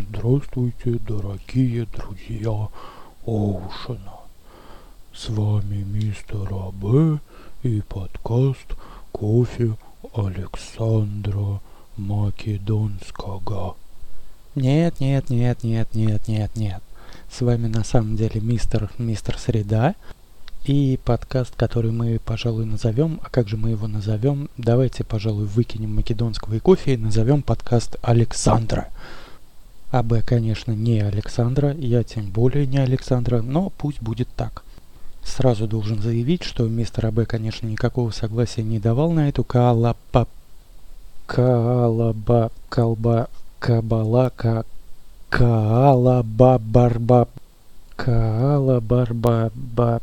Здравствуйте, дорогие друзья Оушена. С вами мистер АБ и подкаст «Кофе Александра Македонского». Нет, нет, нет, нет, нет, нет, нет. С вами на самом деле мистер, мистер Среда и подкаст, который мы, пожалуй, назовем, а как же мы его назовем? Давайте, пожалуй, выкинем македонского и кофе и назовем подкаст Александра. АБ, конечно, не Александра, я тем более не Александра, но пусть будет так. Сразу должен заявить, что мистер АБ, конечно, никакого согласия не давал на эту калапа... Калаба... Колба... Кабалака... Каалаба... Барба... Каалабарба... Ба...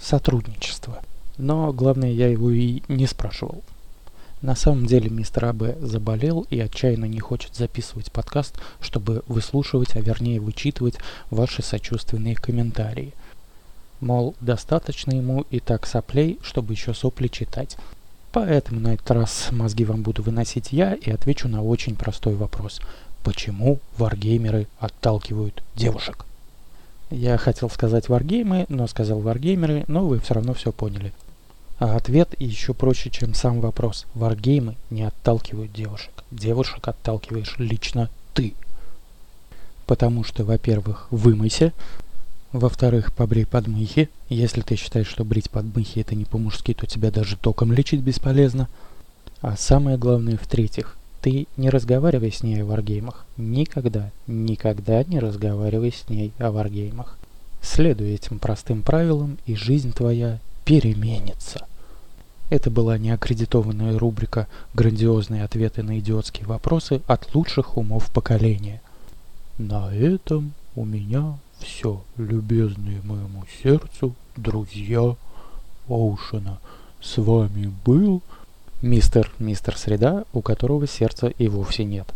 Сотрудничество. Но главное, я его и не спрашивал. На самом деле мистер АБ заболел и отчаянно не хочет записывать подкаст, чтобы выслушивать, а вернее вычитывать ваши сочувственные комментарии. Мол, достаточно ему и так соплей, чтобы еще сопли читать. Поэтому на этот раз мозги вам буду выносить я и отвечу на очень простой вопрос. Почему варгеймеры отталкивают девушек? Я хотел сказать варгеймы, но сказал варгеймеры, но вы все равно все поняли. А ответ еще проще, чем сам вопрос. Варгеймы не отталкивают девушек. Девушек отталкиваешь лично ты. Потому что, во-первых, вымойся. Во-вторых, побрей подмыхи. Если ты считаешь, что брить подмыхи это не по-мужски, то тебя даже током лечить бесполезно. А самое главное, в-третьих, ты не разговаривай с ней о варгеймах. Никогда, никогда не разговаривай с ней о варгеймах. Следуй этим простым правилам, и жизнь твоя переменится. Это была неаккредитованная рубрика «Грандиозные ответы на идиотские вопросы от лучших умов поколения». На этом у меня все, любезные моему сердцу друзья Оушена. С вами был мистер, мистер Среда, у которого сердца и вовсе нет.